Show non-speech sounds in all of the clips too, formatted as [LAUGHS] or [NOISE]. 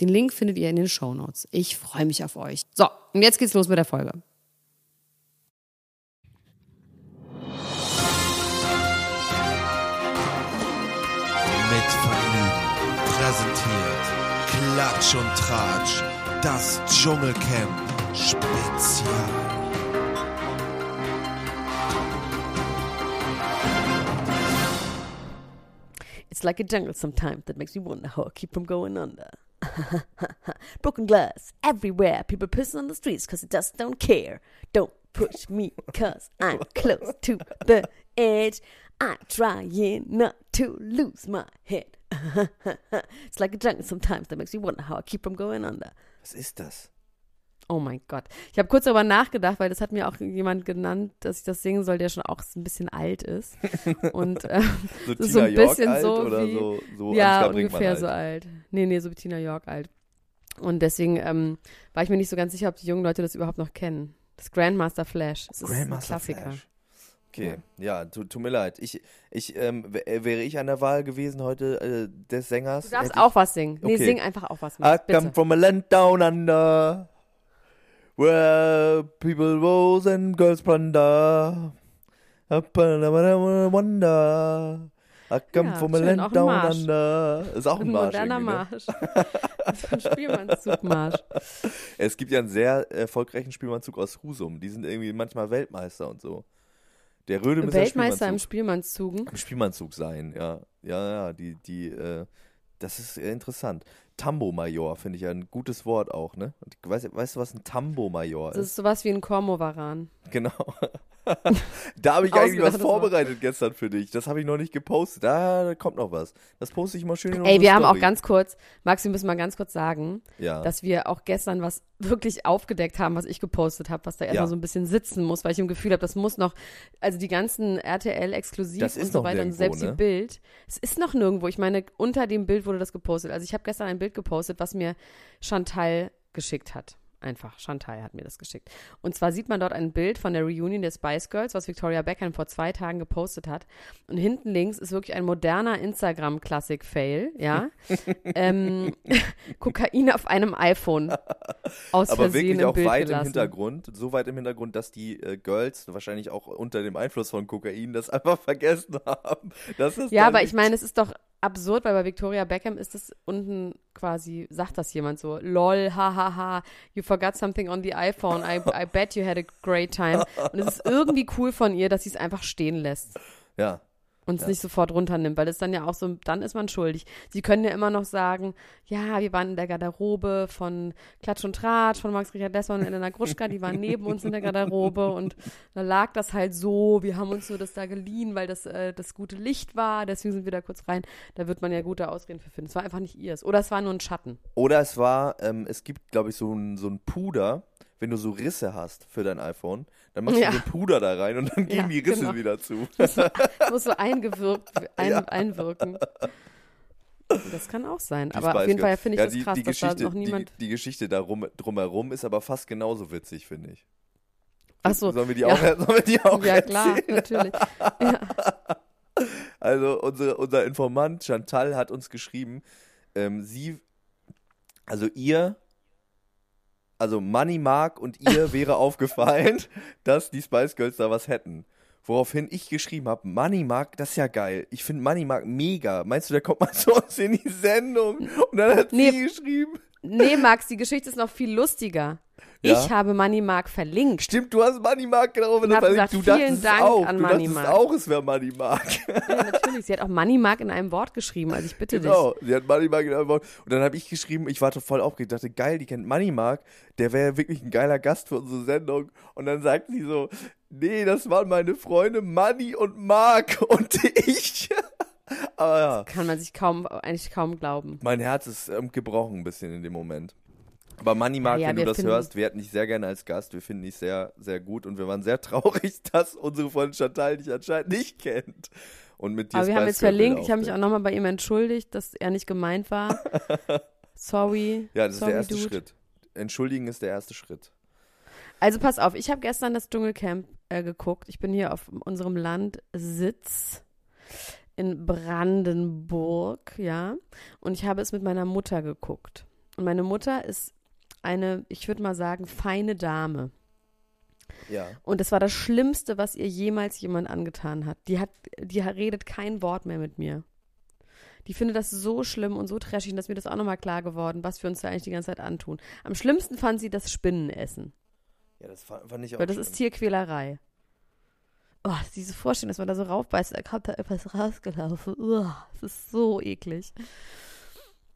Den Link findet ihr in den Show Notes. Ich freue mich auf euch. So, und jetzt geht's los mit der Folge. Mit Vergnügen präsentiert Klatsch und Tratsch, das Dschungelcamp Spezial. It's like a jungle sometimes that makes me wonder how I keep from going under. [LAUGHS] Broken glass everywhere. People pissing on the streets because they just don't care. Don't push me because I'm [LAUGHS] close to the edge. I'm trying not to lose my head. [LAUGHS] it's like a jungle sometimes that makes me wonder how I keep from going under. Was ist das? Oh mein Gott. Ich habe kurz darüber nachgedacht, weil das hat mir auch jemand genannt, dass ich das singen soll, der schon auch ein bisschen alt ist. [LAUGHS] Und äh, So ist [LAUGHS] so ein Tina York bisschen alt so oder wie, so, so ja, ungefähr alt? so alt. Nee, nee, so wie Tina York alt. Und deswegen ähm, war ich mir nicht so ganz sicher, ob die jungen Leute das überhaupt noch kennen. Das Grandmaster Flash. Das ist Grandmaster ein Klassiker. Flash. Okay, ja, tu- tut mir leid. Ich, ich, ähm, äh, wäre ich an der Wahl gewesen heute äh, des Sängers. Du darfst ich- auch was singen. Nee, Okay. sing einfach auch was I mit. come Bitte. from a land down under, where people rose and girls plunder. Up wonder. I come Ja, from a land down Marsch. under. Ist auch ein, Ein Marsch. moderner ne? Marsch. Ist ein Spielmannszugmarsch. [LAUGHS] Es gibt ja einen sehr erfolgreichen Spielmannzug aus Husum. Die sind irgendwie manchmal Weltmeister und so. Der Röde muss ja Weltmeister im Spielmannzug, Spielmannszugen. im Spielmannzug sein, ja. Ja, ja, die, die, äh, das ist äh, interessant. Tambo-Major finde ich ja ein gutes Wort auch, ne? Und weißt, weißt du, was ein Tambo-Major Das ist? ist sowas wie ein Kormovaran. Genau. [LAUGHS] [LAUGHS] da habe ich eigentlich was vorbereitet gestern für dich. Das habe ich noch nicht gepostet. Da, kommt noch was. Das poste ich mal schön in Ey, wir haben auch Story. ganz kurz, Max, wir müssen mal ganz kurz sagen, ja. dass wir auch gestern was wirklich aufgedeckt haben, was ich gepostet habe, was da erstmal Ja. so ein bisschen sitzen muss, weil ich im Gefühl habe, das muss noch, also die ganzen RTL-Exklusiv und so weiter und selbst ne? die Bild, es ist noch nirgendwo. Ich meine, unter dem Bild wurde das gepostet. Also ich habe gestern ein Bild gepostet, was mir Chantal geschickt hat. Einfach, Chantal hat mir das geschickt. Und zwar sieht man dort ein Bild von der Reunion der Spice Girls, was Victoria Beckham vor zwei Tagen gepostet hat. Und hinten links ist wirklich ein moderner Instagram-Klassik-Fail, ja. [LAUGHS] ähm, [LAUGHS] Kokain auf einem iPhone. Aus aber Versehen wirklich im auch Bild weit gelassen. im Hintergrund, so weit im Hintergrund, dass die äh, Girls wahrscheinlich auch unter dem Einfluss von Kokain das [LAUGHS] einfach vergessen haben. Das Ja, aber ich meine, es ist doch absurd, weil bei Victoria Beckham ist es unten quasi, sagt das jemand so, lol, hahaha, you forgot something on the iPhone, I, I bet you had a great time. [LAUGHS] Und es ist irgendwie cool von ihr, dass sie es einfach stehen lässt. Ja, und es Ja. nicht sofort runternimmt, weil es dann ja auch so, dann ist man schuldig. Sie können ja immer noch sagen, ja, wir waren in der Garderobe von Klatsch und Tratsch, von Max Richard Lessmann und Elena Gruschka, die waren neben uns in der Garderobe und da lag das halt so, wir haben uns nur das da geliehen, weil das äh, das gute Licht war, deswegen sind wir da kurz rein. Da wird man ja gute Ausreden für finden. Es war einfach nicht ihrs. Oder es war nur ein Schatten. Oder es war, ähm, es gibt, glaube ich, so ein, so ein Puder, wenn du so Risse hast für dein iPhone, dann machst Ja. du so Puder da rein und dann gehen Ja, die Risse genau. wieder zu. [LAUGHS] Muss so eingewirkt, [LAUGHS] ein, Ja. einwirken. Das kann auch sein. Die Aber auf jeden Fall finde ich ja, das die, krass, die dass da noch niemand. Die, die Geschichte darum, drumherum ist aber fast genauso witzig, finde ich. Ach so, Sollen wir die ja. auch, [LAUGHS] sollen wir die auch ja klar, erzählen? natürlich. Ja. Also unsere, unser Informant Chantal hat uns geschrieben, ähm, sie, also ihr, also Money Mark und ihr [LAUGHS] wäre aufgefallen, dass die Spice Girls da was hätten. Woraufhin ich geschrieben habe, Money Mark, das ist ja geil. Ich finde Money Mark mega. Meinst du, der kommt mal zu uns in die Sendung? Und dann hat Nee. sie geschrieben. Nee, Max, die Geschichte ist noch viel lustiger. Ja? Ich habe Money Mark verlinkt. Stimmt, du hast Money Mark genau hab gesagt, du vielen Dank auch. an du Money Mark. auch, es wäre Money Mark. Ja, natürlich. Sie hat auch Money Mark in einem Wort geschrieben. Also ich bitte Genau, sie hat Money Mark in einem Wort. Und dann habe ich geschrieben, ich war voll aufgeregt, dachte, geil, die kennt Money Mark, der wäre wirklich ein geiler Gast für unsere Sendung. Und dann sagt sie so, Nee, das waren meine Freunde Manny und Mark und [LAUGHS] ich. Aber ja, Kann man sich kaum, eigentlich kaum glauben. mein Herz ist ähm, gebrochen ein bisschen in dem Moment. Aber Manny Mark, Ja, wenn du das hörst, wir hätten dich sehr gerne als Gast. Wir finden dich sehr, sehr gut und wir waren sehr [LAUGHS] traurig, dass unsere Freundin Chantal dich anscheinend nicht kennt. Und mit dir Aber wir haben jetzt verlinkt. Ich habe mich auch nochmal bei ihm entschuldigt, dass er nicht gemeint war. [LAUGHS] Sorry. Ja, das ist Sorry, der erste Dude. Schritt. Entschuldigen ist der erste Schritt. Also pass auf, ich habe gestern das Dschungelcamp äh, geguckt. Ich bin hier auf unserem Landsitz in Brandenburg, ja. Und ich habe es mit meiner Mutter geguckt. Und meine Mutter ist eine, ich würde mal sagen, feine Dame. Ja. Und das war das Schlimmste, was ihr jemals jemand angetan hat. Die hat, die redet kein Wort mehr mit mir. Die findet das so schlimm und so trashig, dass mir das auch nochmal klar geworden, was wir uns da eigentlich die ganze Zeit antun. Am schlimmsten fand sie das Spinnenessen. Ja, das fand, fand ich auch Weil das schlimm. ist Tierquälerei. Oh, diese Vorstellung, dass man da so raufbeißt, da kommt da etwas rausgelaufen. Oh, das ist so eklig.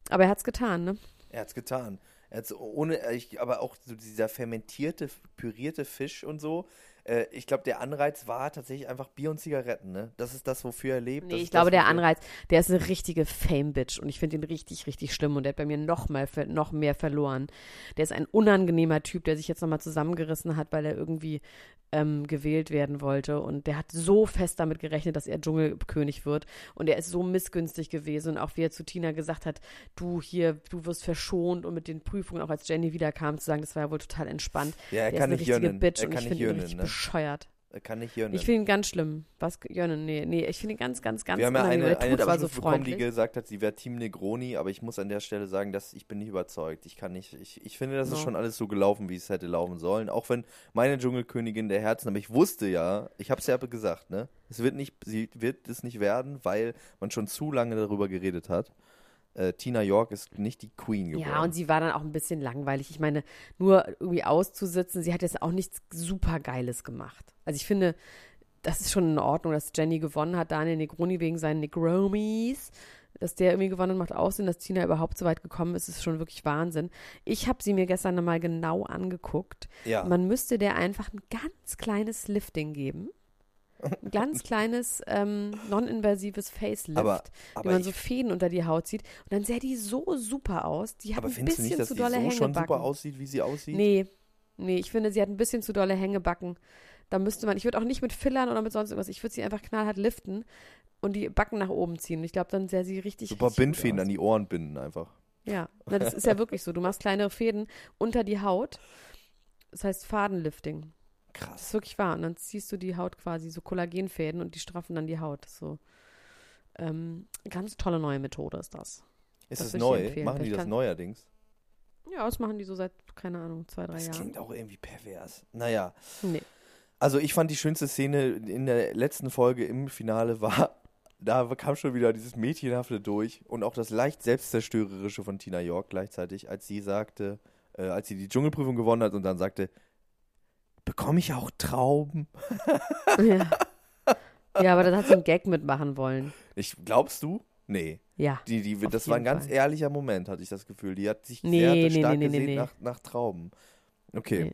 Aber er hat's getan, ne? Er hat's getan. Er hat's ohne, aber auch so dieser fermentierte, pürierte Fisch und so. Äh, ich glaube, der Anreiz war tatsächlich einfach Bier und Zigaretten, ne? Das ist das, wofür er lebt. Nee, ich glaube, das, der Anreiz, der ist eine richtige Fame-Bitch und ich finde ihn richtig, richtig schlimm und der hat bei mir noch, mal, noch mehr verloren. Der ist ein unangenehmer Typ, der sich jetzt nochmal zusammengerissen hat, weil er irgendwie ähm, gewählt werden wollte und der hat so fest damit gerechnet, dass er Dschungelkönig wird und er ist so missgünstig gewesen und auch wie er zu Tina gesagt hat, du hier, du wirst verschont und mit den Prüfungen, auch als Jenny wiederkam, zu sagen, das war ja wohl total entspannt. Ja, er der kann ist eine nicht richtige jönnen. Bitch Er und kann ich finde ihn richtig ne? Bescheuert. Er kann nicht jönnen. Ich finde ihn ganz schlimm. Was, Jönnen? Nee, nee, ich finde ihn ganz, ganz, ganz Wir haben ja eine, eine aber so Zuschrift bekommen, die gesagt hat, sie wäre Team Negroni, aber ich muss an der Stelle sagen, dass ich bin nicht überzeugt. Ich kann nicht, ich, ich finde, das ist No. schon alles so gelaufen, wie es hätte laufen sollen. Auch wenn meine Dschungelkönigin der Herzen, aber ich wusste ja, ich habe es ja gesagt, ne? Es wird nicht, sie wird es nicht werden, weil man schon zu lange darüber geredet hat. Äh, Tina York ist nicht die Queen geworden. Ja, und sie war dann auch ein bisschen langweilig. Ich meine, nur irgendwie auszusitzen, sie hat jetzt auch nichts super Geiles gemacht. Also ich finde, das ist schon in Ordnung, dass Jenny gewonnen hat, Daniel Negroni wegen seinen Negromis. Dass der irgendwie gewonnen hat, macht auch Sinn, dass Tina überhaupt so weit gekommen ist, ist schon wirklich Wahnsinn. Ich habe sie mir gestern nochmal genau angeguckt. ja. Man müsste der einfach ein ganz kleines Lifting geben. Ein ganz kleines, ähm, non-invasives Facelift, Aber- wie aber man so Fäden unter die Haut zieht. Und dann sähe die so super aus. Die hat aber ein bisschen nicht, dass zu die dolle so schon Hängebacken. super aussieht, wie sie aussieht? Nee, nee, ich finde, sie hat ein bisschen zu dolle Hängebacken. Da müsste man, ich würde auch nicht mit Fillern oder mit sonst irgendwas, ich würde sie einfach knallhart liften und die Backen nach oben ziehen. Ich glaube, dann sähe sie richtig, Super richtig Bindfäden an die Ohren binden einfach. Ja, na, das ist ja [LAUGHS] wirklich so. Du machst kleinere Fäden unter die Haut. Das heißt Fadenlifting. Das Krass. ist wirklich wahr. Und dann ziehst du die Haut quasi, so Kollagenfäden und die straffen dann die Haut. Das so. Ähm, ganz tolle neue Methode ist das. Ist das das, dir neu? Machen die das neuerdings? Ja, das machen die so seit, keine Ahnung, zwei, drei Das Jahren. klingt auch irgendwie pervers. Naja. Nee. Also ich fand die schönste Szene in der letzten Folge im Finale war, [LAUGHS] da kam schon wieder dieses Mädchenhafte durch und auch das leicht selbstzerstörerische von Tina York gleichzeitig, als sie sagte, äh, als sie die Dschungelprüfung gewonnen hat und dann sagte, bekomme ich auch Trauben? Ja. ja, aber da hat sie einen Gag mitmachen wollen. Ich, glaubst du? Nee. Ja. Die, die, das war ein ganz Fall. ehrlicher Moment, hatte ich das Gefühl. Die hat sich Nee, sehr nee, stark nee, gesehen. Nach, nach Trauben. Okay.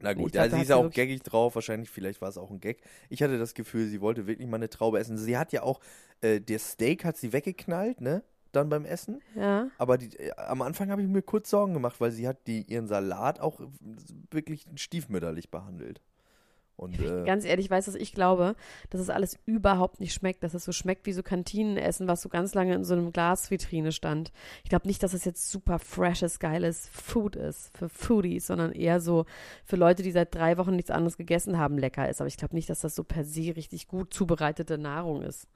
Na gut, glaub, ja, sie ist ja auch gaggig drauf, wahrscheinlich, vielleicht war es auch ein Gag. Ich hatte das Gefühl, sie wollte wirklich mal eine Traube essen. Sie hat ja auch, äh, der Steak hat sie weggeknallt, ne? Dann beim Essen. Ja. Aber die, äh, am Anfang habe ich mir kurz Sorgen gemacht, weil sie hat die, ihren Salat auch wirklich stiefmütterlich behandelt. Und äh, Ganz ehrlich, weißt du, was ich glaube, dass es alles überhaupt nicht schmeckt, dass es so schmeckt wie so Kantinenessen, was so ganz lange in so einem Glasvitrine stand. Ich glaube nicht, dass es jetzt super freshes, geiles Food ist für Foodies, sondern eher so für Leute, die seit drei Wochen nichts anderes gegessen haben, lecker ist. Aber ich glaube nicht, dass das so per se richtig gut zubereitete Nahrung ist.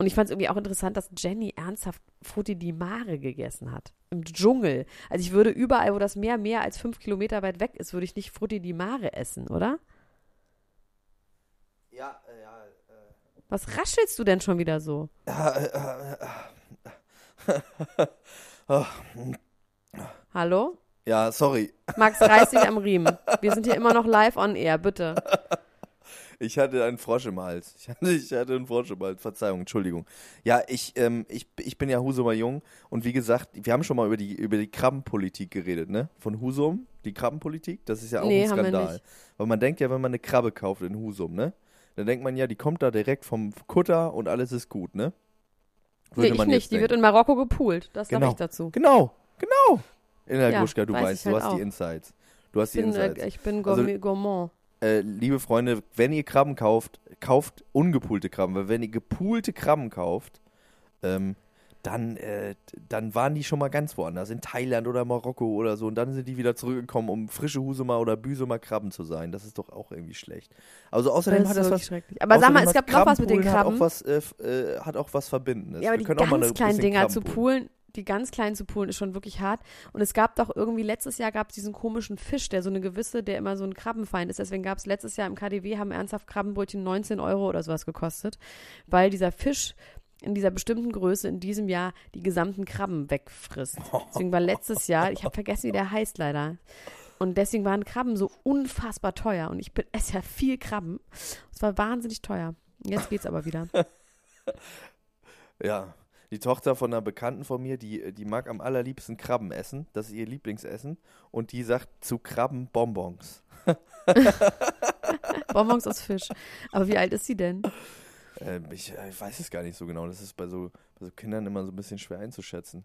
Und ich fand es irgendwie auch interessant, dass Jenny ernsthaft Frutti di Mare gegessen hat. Im Dschungel. Also ich würde überall, wo das Meer mehr als fünf Kilometer weit weg ist, würde ich nicht Frutti di Mare essen, oder? ja, äh, ja, Was raschelst du denn schon wieder so? [LAUGHS] Hallo? ja, sorry. Max, reiß dich am [LAUGHS] Riemen. Wir sind hier immer noch live on air, bitte. Ich hatte einen Frosch im Hals. Ich hatte, ich hatte einen Frosch im Hals. Verzeihung, Entschuldigung. Ja, ich, ähm, ich, ich bin ja Husumer Jung und wie gesagt, wir haben schon mal über die, über die Krabbenpolitik geredet, ne? Von Husum. die Krabbenpolitik? Das ist ja auch Nee, ein Skandal. Weil man denkt ja, wenn man eine Krabbe kauft in Husum, ne? Dann denkt man ja, die kommt da direkt vom Kutter und alles ist gut, ne? Nee, ich nicht. Die wird in Marokko gepoolt. Das sag Genau. ich dazu. Genau, genau. In der Ja, Gruschka, du weiß weißt, ich du halt hast auch. die Insights. Du hast Ich die bin, Insights. äh, ich bin Also- Gourmet, Gourmand. Äh, liebe Freunde, wenn ihr Krabben kauft, kauft ungepoolte Krabben, weil wenn ihr gepoolte Krabben kauft, ähm, dann, äh, dann waren die schon mal ganz woanders, in Thailand oder Marokko oder so, und dann sind die wieder zurückgekommen, um frische Husumer oder Büsumer Krabben zu sein. Das ist doch auch irgendwie schlecht. Also außerdem Das hat das was. schrecklich. Aber sag mal, es gab noch was mit den Krabben. Hat auch was, äh, äh, hat auch was Verbindendes. Ja, aber Wir die können auch mal ganz eine kleinen Dinger zu poolen, die ganz kleinen zu poolen, ist schon wirklich hart. Und es gab doch irgendwie, letztes Jahr gab es diesen komischen Fisch, der so eine gewisse, der immer so ein Krabbenfeind ist. Deswegen gab es letztes Jahr im KDW, haben ernsthaft Krabbenbrötchen 19 Euro oder sowas gekostet, weil dieser Fisch in dieser bestimmten Größe in diesem Jahr die gesamten Krabben wegfrisst. Deswegen war letztes Jahr, ich habe vergessen, wie der heißt leider. Und deswegen waren Krabben so unfassbar teuer. Und ich [LAUGHS] esse ja viel Krabben. Es war wahnsinnig teuer. Jetzt geht's aber wieder. [LAUGHS] Ja, die Tochter von einer Bekannten von mir, die, die mag am allerliebsten Krabben essen. Das ist ihr Lieblingsessen. Und die sagt zu Krabben Bonbons. [LAUGHS] Bonbons aus Fisch. Aber wie alt ist sie denn? Ähm, ich, ich weiß es gar nicht so genau. Das ist bei so, bei so Kindern immer so ein bisschen schwer einzuschätzen.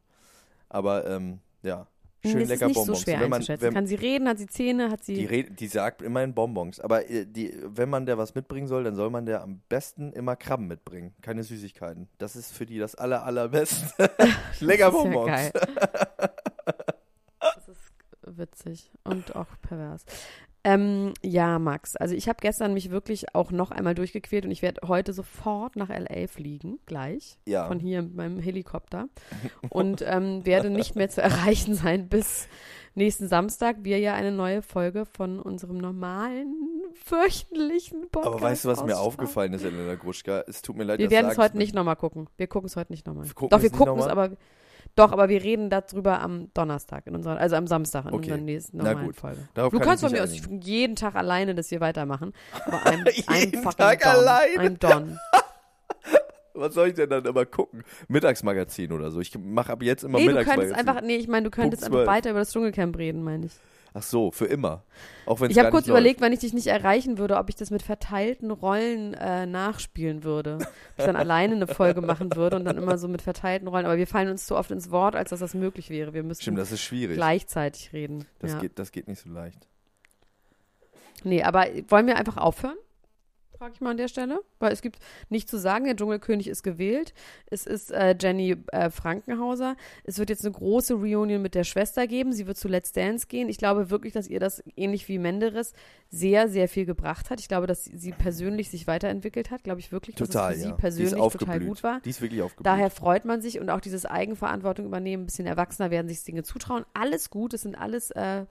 Aber ähm, ja, schön das lecker ist nicht Bonbons. so schwer wenn man, einzuschätzen. wenn, Kann sie reden? Hat sie Zähne? Hat die, sie... red, die sagt immerhin Bonbons. Aber äh, die, wenn man der was mitbringen soll, dann soll man der am besten immer Krabben mitbringen. Keine Süßigkeiten. Das ist für die das aller, allerbeste. [LAUGHS] lecker Das ist ja Bonbons. geil. Das ist witzig und auch pervers. Ähm, ja, Max, also ich habe gestern mich wirklich auch noch einmal durchgequält und ich werde heute sofort nach LA fliegen, gleich, Ja. von hier mit meinem Helikopter [LAUGHS] und ähm, werde nicht mehr zu erreichen sein bis nächsten Samstag, wir ja eine neue Folge von unserem normalen, wöchentlichen Podcast Aber weißt du, was mir aufgefallen ist, Elena Gruschka? Es tut mir leid, Wir werden es heute nicht nochmal gucken. Wir gucken es heute nicht nochmal. Doch, wir gucken es, aber doch, aber wir reden darüber am Donnerstag, in unserer, also am Samstag in Okay. unserer nächsten Na normalen gut. Folge. Darauf Du kann kannst von mir aus jeden Tag alleine das hier weitermachen. Aber [LAUGHS] I'm, I'm Jeden fucking Tag done. alleine? I'm done. [LAUGHS] Was soll ich denn dann immer gucken? Mittagsmagazin oder so. Ich mache ab jetzt immer Nee, du Mittagsmagazin. könntest einfach, nee, ich meine, du könntest Punkt einfach 12. weiter über das Dschungelcamp reden, meine ich. Ach so, für immer. Auch wenn Ich habe kurz überlegt, wenn ich dich nicht erreichen würde, ob ich das mit verteilten Rollen äh, nachspielen würde. Ob ich dann alleine eine Folge machen würde und dann immer so mit verteilten Rollen. Aber wir fallen uns zu oft ins Wort, als dass das möglich wäre. Wir müssen Stimmt, das ist schwierig. gleichzeitig reden. Das, ja. geht, das geht nicht so leicht. Nee, aber wollen wir einfach aufhören? Frage ich mal an der Stelle. Weil es gibt nichts zu sagen. Der Dschungelkönig ist gewählt. Es ist äh, Jenny äh, Frankenhauser. Es wird jetzt eine große Reunion mit der Schwester geben. Sie wird zu Let's Dance gehen. Ich glaube wirklich, dass ihr das ähnlich wie Menderes sehr, sehr viel gebracht hat. Ich glaube, dass sie persönlich sich weiterentwickelt hat. Glaube ich wirklich, Total, dass es für ja. sie persönlich total gut war. Die ist wirklich aufgeblüht. Daher freut man sich und auch dieses Eigenverantwortung übernehmen, ein bisschen erwachsener werden, sich Dinge zutrauen. Alles gut, das sind alles, äh,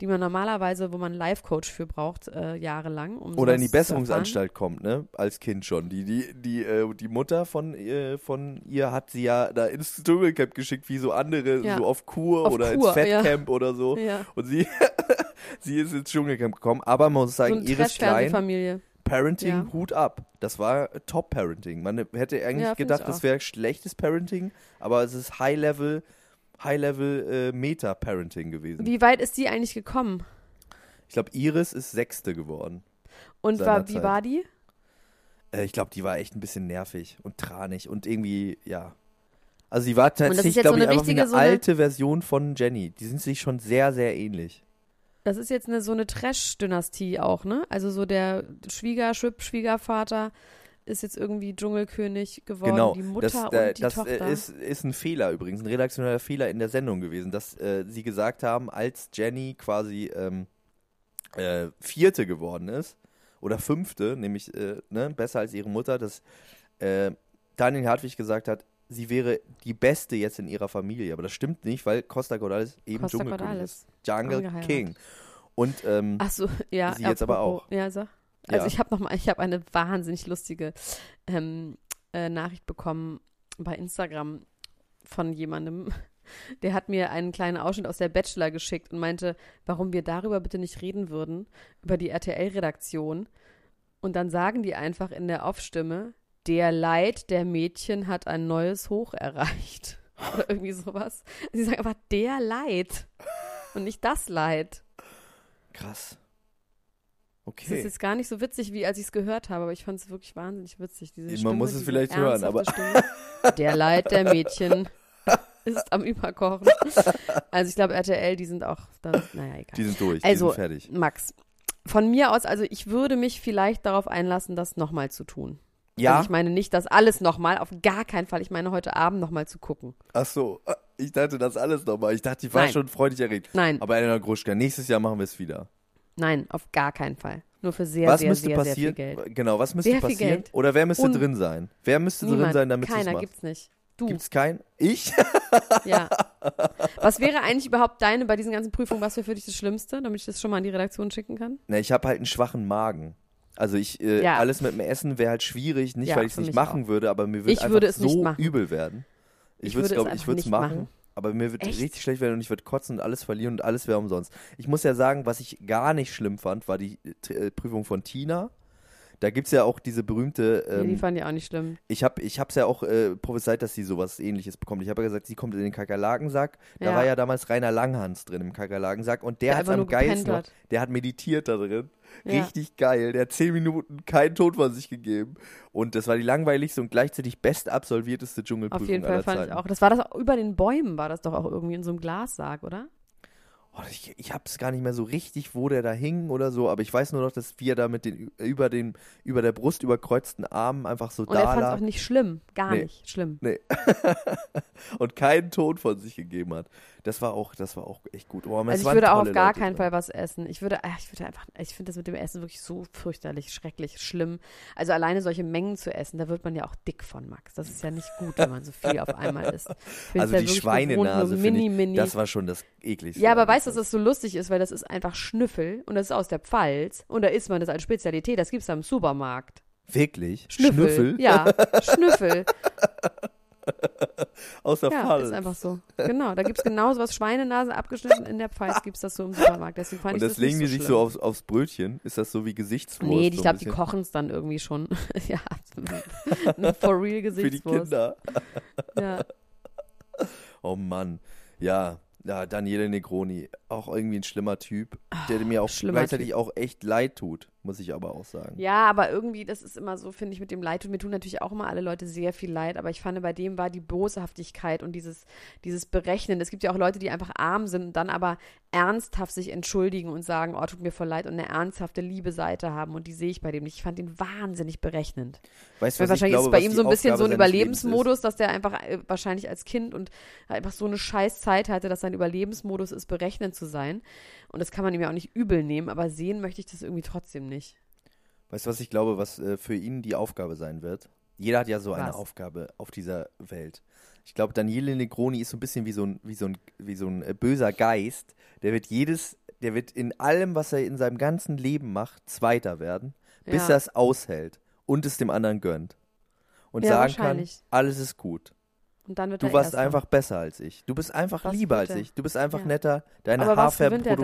die man normalerweise, wo man einen Life-Coach für braucht, äh, jahrelang. Um Oder in die. Besserungsanstalt kommt, ne? Als Kind schon. Die, die, die, äh, die Mutter von, äh, von ihr hat sie ja da ins Dschungelcamp geschickt, wie so andere, Ja. so auf Kur Auf oder Kur, ins Fettcamp oder so. Ja. Und sie, [LAUGHS] sie ist ins Dschungelcamp gekommen. Aber man muss So sagen, eine Iris Klein, Trash-Fernsehfamilie. Parenting, Ja. Hut ab. Das war Top-Parenting. Man hätte eigentlich Ja, gedacht, das wäre schlechtes Parenting, aber es ist High-Level, High-Level äh, Meta-Parenting gewesen. Wie weit ist die eigentlich gekommen? Ich glaube, Iris ist Sechste geworden. Und war, wie war die? Äh, ich glaube, die war echt ein bisschen nervig und tranig und irgendwie, ja. Also sie war tatsächlich, glaube so ich, einfach richtige, eine so eine- alte Version von Jenny. Die sind sich schon sehr, sehr ähnlich. Das ist jetzt eine, so eine Trash-Dynastie auch, ne? Also so der Schwiegerschwip, Schwiegervater ist jetzt irgendwie Dschungelkönig geworden, Genau. die Mutter das und äh, die das Tochter. äh, ist, ist ein Fehler übrigens, ein redaktioneller Fehler in der Sendung gewesen, dass äh, sie gesagt haben, als Jenny quasi ähm, äh, Vierte geworden ist oder Fünfte, nämlich äh, ne, besser als ihre Mutter, dass äh, Daniel Hartwig gesagt hat, sie wäre die Beste jetzt in ihrer Familie. Aber das stimmt nicht, weil Costa Cordalis eben Costa Dschungelkönig Cordalis. ist. Jungle. King. Und ähm, so, ja. Sie jetzt aber auch. Ja, sag. Also Ja. ich habe noch mal, ich habe eine wahnsinnig lustige ähm, äh, Nachricht bekommen bei Instagram von jemandem. [LAUGHS] Der hat mir einen kleinen Ausschnitt aus der Bachelor geschickt und meinte, warum wir darüber bitte nicht reden würden, über die RTL-Redaktion. Und dann sagen die einfach in der Off-Stimme, der Leid der Mädchen hat ein neues Hoch erreicht. [LAUGHS] Oder irgendwie sowas. Sie sagen einfach der Leid und nicht das Leid. Krass. Das ist Okay. jetzt gar nicht so witzig, wie als ich es gehört habe, aber ich fand es wirklich wahnsinnig witzig. Diese Man Stimme, muss es vielleicht hören, Stimme. [LAUGHS] Der Leid der Mädchen [LAUGHS] ist am Überkochen. Also ich glaube, RTL, die sind auch da. Naja, egal. Die sind durch, Also, die sind fertig. Max, von mir aus, also ich würde mich vielleicht darauf einlassen, das nochmal zu tun. Ja, Also ich meine nicht das alles nochmal, auf gar keinen Fall. Ich meine heute Abend nochmal zu gucken. ach so. Ich dachte das alles nochmal. Ich dachte, ich war Nein. schon freudig erregt. Nein, Aber Elena Gruschka, nächstes Jahr machen wir es wieder. Nein, auf gar keinen Fall. Nur für sehr, was sehr, müsste sehr, passieren? sehr viel Geld. Genau, was müsste Sehr passieren? Oder wer müsste Un- drin sein? Wer müsste drin Niemand, sein, damit es keiner gibt's nicht. Du, Gibt's keinen? Ich? [LAUGHS] ja. Was wäre eigentlich überhaupt deine bei diesen ganzen Prüfungen, was wäre für dich das Schlimmste, damit ich das schon mal an die Redaktion schicken kann? Na, ich habe halt einen schwachen Magen. Also ich, äh, Ja. alles mit dem Essen wäre halt schwierig, nicht Ja, weil ich es nicht machen würde, aber mir würde Ich einfach würde es so nicht machen. übel werden. Ich, Ich würde es, glaube ich, würde es machen, machen. Aber mir wird Echt? richtig schlecht werden und ich würde kotzen und alles verlieren und alles wäre umsonst. Ich muss ja sagen, was ich gar nicht schlimm fand, war die äh, Prüfung von Tina. Da gibt es ja auch diese berühmte, nee, die ähm, fand ich auch nicht schlimm. ich habe ich hab's ja auch äh, prophezeit, dass sie sowas ähnliches bekommt. Ich habe ja gesagt, sie kommt in den Kakerlakensack. Da Ja. war ja damals Rainer Langhans drin im Kakerlakensack und der, Der hat einfach am geilsten hat. Der hat meditiert da drin. Ja. Richtig geil. Der hat zehn Minuten keinen Ton von sich gegeben. Und das war die langweiligste und gleichzeitig best absolvierteste Dschungelprüfung Auf jeden Fall fand Zeiten. ich auch. Das war das auch über den Bäumen, war das doch auch irgendwie in so einem Glassarg, oder? Oh, ich ich habe es gar nicht mehr so richtig, wo der da hing oder so, aber ich weiß nur noch, dass wir da mit den über den über der Brust überkreuzten Armen einfach so Und er da fand es auch nicht schlimm. Gar Nee. nicht schlimm. Nee. [LAUGHS] und keinen Ton von sich gegeben hat. Das war auch, das war auch echt gut. Oh, Also ich würde auch auf gar Leute keinen. Fall was essen. Ich würde, ach, ich würde einfach, ich finde das mit dem Essen wirklich so fürchterlich, schrecklich, schlimm. Also alleine solche Mengen zu essen, da wird man ja auch dick von, Max. Das ist ja nicht gut, wenn man so viel auf einmal isst. Also die Schweinenase, gewohnt, mini, ich, mini. das war schon das ekligste. ja, aber weißt du, dass das so lustig ist, weil das ist einfach Schnüffel und das ist aus der Pfalz und da isst man das als Spezialität. Das gibt's da im Supermarkt. Wirklich? Schnüffel. Schnüffel? Ja, [LAUGHS] Schnüffel. Aus der Ja, Pfalz. ist einfach so. Genau, da gibt's genauso was Schweinenase abgeschnitten. In der Pfalz gibt's das so im Supermarkt. Deswegen fand Und das das legen die so sich schlimm. so aufs, aufs Brötchen? Ist das so wie Gesichtswurst? Nee, ich so glaube, die kochen es dann irgendwie schon. [LAUGHS] ja, [LAUGHS] for real Für die Gesichtswurst. Kinder. Ja. Oh Mann. Ja, ja, Daniele Negroni. Auch irgendwie ein schlimmer Typ, der mir auch schlimmer gleichzeitig auch echt leid tut, muss ich aber auch sagen. ja, aber irgendwie, das ist immer so, finde ich, mit dem Leid. Und mir tun natürlich auch immer alle Leute sehr viel leid. Aber ich fand, bei dem war die Boshaftigkeit und dieses, dieses Berechnen. Es gibt ja auch Leute, die einfach arm sind und dann aber ernsthaft sich entschuldigen und sagen, oh, tut mir voll leid und eine ernsthafte liebe Seite haben. Und die sehe ich bei dem nicht. Ich fand ihn wahnsinnig berechnend. Weißt was ich wahrscheinlich glaube, ist es bei ihm so ein bisschen Aufgabe so ein? Überlebensmodus, dass der einfach äh, wahrscheinlich als Kind und einfach so eine scheiß Zeit hatte, dass sein Überlebensmodus ist, berechnend zu sein. Und das kann man ihm ja auch nicht übel nehmen, aber sehen möchte ich das irgendwie trotzdem nicht. Weißt du, was ich glaube, was äh, für ihn die Aufgabe sein wird? Jeder hat ja so eine Was? Aufgabe auf dieser Welt. Ich glaube, Daniele Negroni ist so ein bisschen wie so ein, wie so ein, wie so ein äh, böser Geist. Der wird jedes, der wird in allem, was er in seinem ganzen Leben macht, Zweiter werden, bis Ja. er es aushält und es dem anderen gönnt. Und Ja, sagen kann, alles ist gut. Und dann wird Du warst Erster. einfach besser als ich. Du bist einfach Was lieber als ich. Du bist einfach Ja. netter. Deine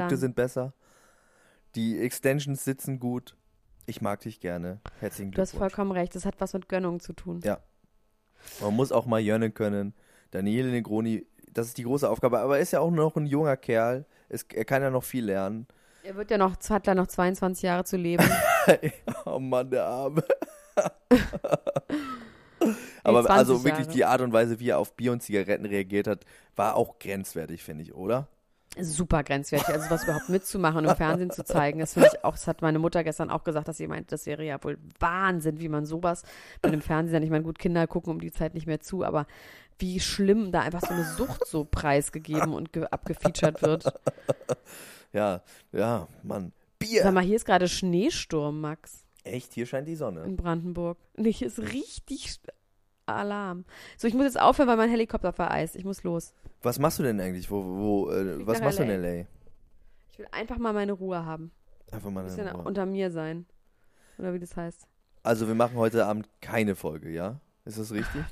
dann? sind besser. Die Extensions sitzen gut. Ich mag dich gerne. Herzlichen Du hast Glückwunsch. vollkommen recht, das hat was mit Gönnung zu tun. Ja. Man muss auch mal jönnen können. Daniele Negroni, das ist die große Aufgabe. Aber er ist ja auch noch ein junger Kerl. Es, er kann ja noch viel lernen. Er wird ja noch, hat er noch 22 Jahre zu leben. [LAUGHS] oh Mann, der Arme. [LAUGHS] Aber 20 also wirklich Jahre. die Art und Weise, wie er auf Bier und Zigaretten reagiert hat, war auch grenzwertig, finde ich, oder? Super grenzwertig, also was überhaupt mitzumachen und im Fernsehen zu zeigen, das finde ich auch, das hat meine Mutter gestern auch gesagt, dass sie meinte, das wäre ja wohl Wahnsinn, wie man sowas mit dem Fernsehen, ich meine, gut, Kinder gucken um die Zeit nicht mehr zu, aber wie schlimm da einfach so eine Sucht so preisgegeben und ge- abgefeatured wird. Ja, ja, Mann. Bier. Sag mal, hier ist gerade Schneesturm, Max, Echt, hier scheint die Sonne. in Brandenburg. Hier ist richtig Alarm. So, ich muss jetzt aufhören, weil mein Helikopter vereist. Ich muss los. Was machst du denn eigentlich? Wo, wo, äh, was machst du in LA. LA? Ich will einfach mal meine Ruhe haben. Einfach mal Ein bisschen eine Ruhe. unter mir sein. Oder wie das heißt. Also wir machen heute Abend keine Folge, ja? Ist das richtig?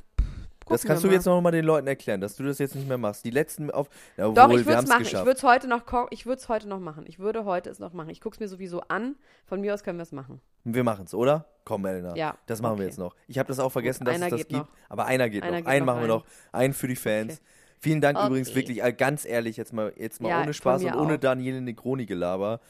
das Gucken kannst wir du jetzt mal. noch mal den Leuten erklären, dass du das jetzt nicht mehr machst. Die letzten auf. Ja, Doch, ich wir würde es machen. Ich würde es heute noch ich würde es heute noch machen. Ich würde heute es noch machen. Ich gucke es mir sowieso an. Von mir aus können wir es machen. wir machen es, oder? Komm, Elena. Ja, Das machen wir okay. jetzt noch. Ich habe das auch vergessen, Gut, dass es das gibt. noch. Aber einer geht Einer noch. geht einen noch machen wir rein. noch. Einen für die Fans. Okay. Vielen Dank Okay. übrigens wirklich, äh, ganz ehrlich, jetzt mal, jetzt mal Ja, ohne Spaß und ohne auch. Daniele Negroni-Gelaber.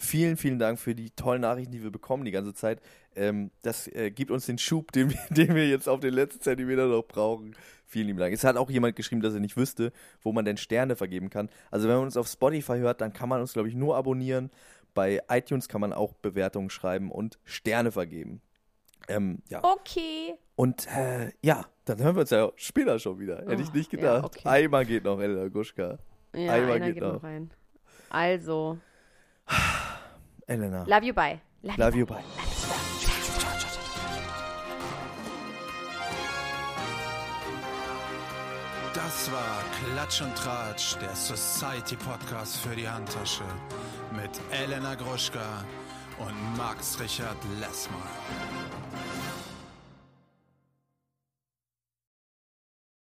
vielen, vielen Dank für die tollen Nachrichten, die wir bekommen die ganze Zeit. Ähm, das äh, gibt uns den Schub, [LAUGHS] den wir, den wir jetzt auf den letzten Zentimeter noch brauchen. Vielen lieben Dank. Es hat auch jemand geschrieben, dass er nicht wüsste, wo man denn Sterne vergeben kann. Also wenn man uns auf Spotify hört, dann kann man uns, glaube ich, nur abonnieren. Bei iTunes kann man auch Bewertungen schreiben und Sterne vergeben. Ähm, ja. Okay. Und äh, ja, dann hören wir uns ja später schon wieder. Hätte ich Oh, nicht ja, gedacht. okay. Einmal geht noch, Elena Guschka. Ja, Einmal geht geht noch. noch rein. Also, Elena. love you, bye. Love you, bye. Das war Klatsch und Tratsch, der Society Podcast für die Handtasche mit Elena Gruschka und Max Richard Lessmann.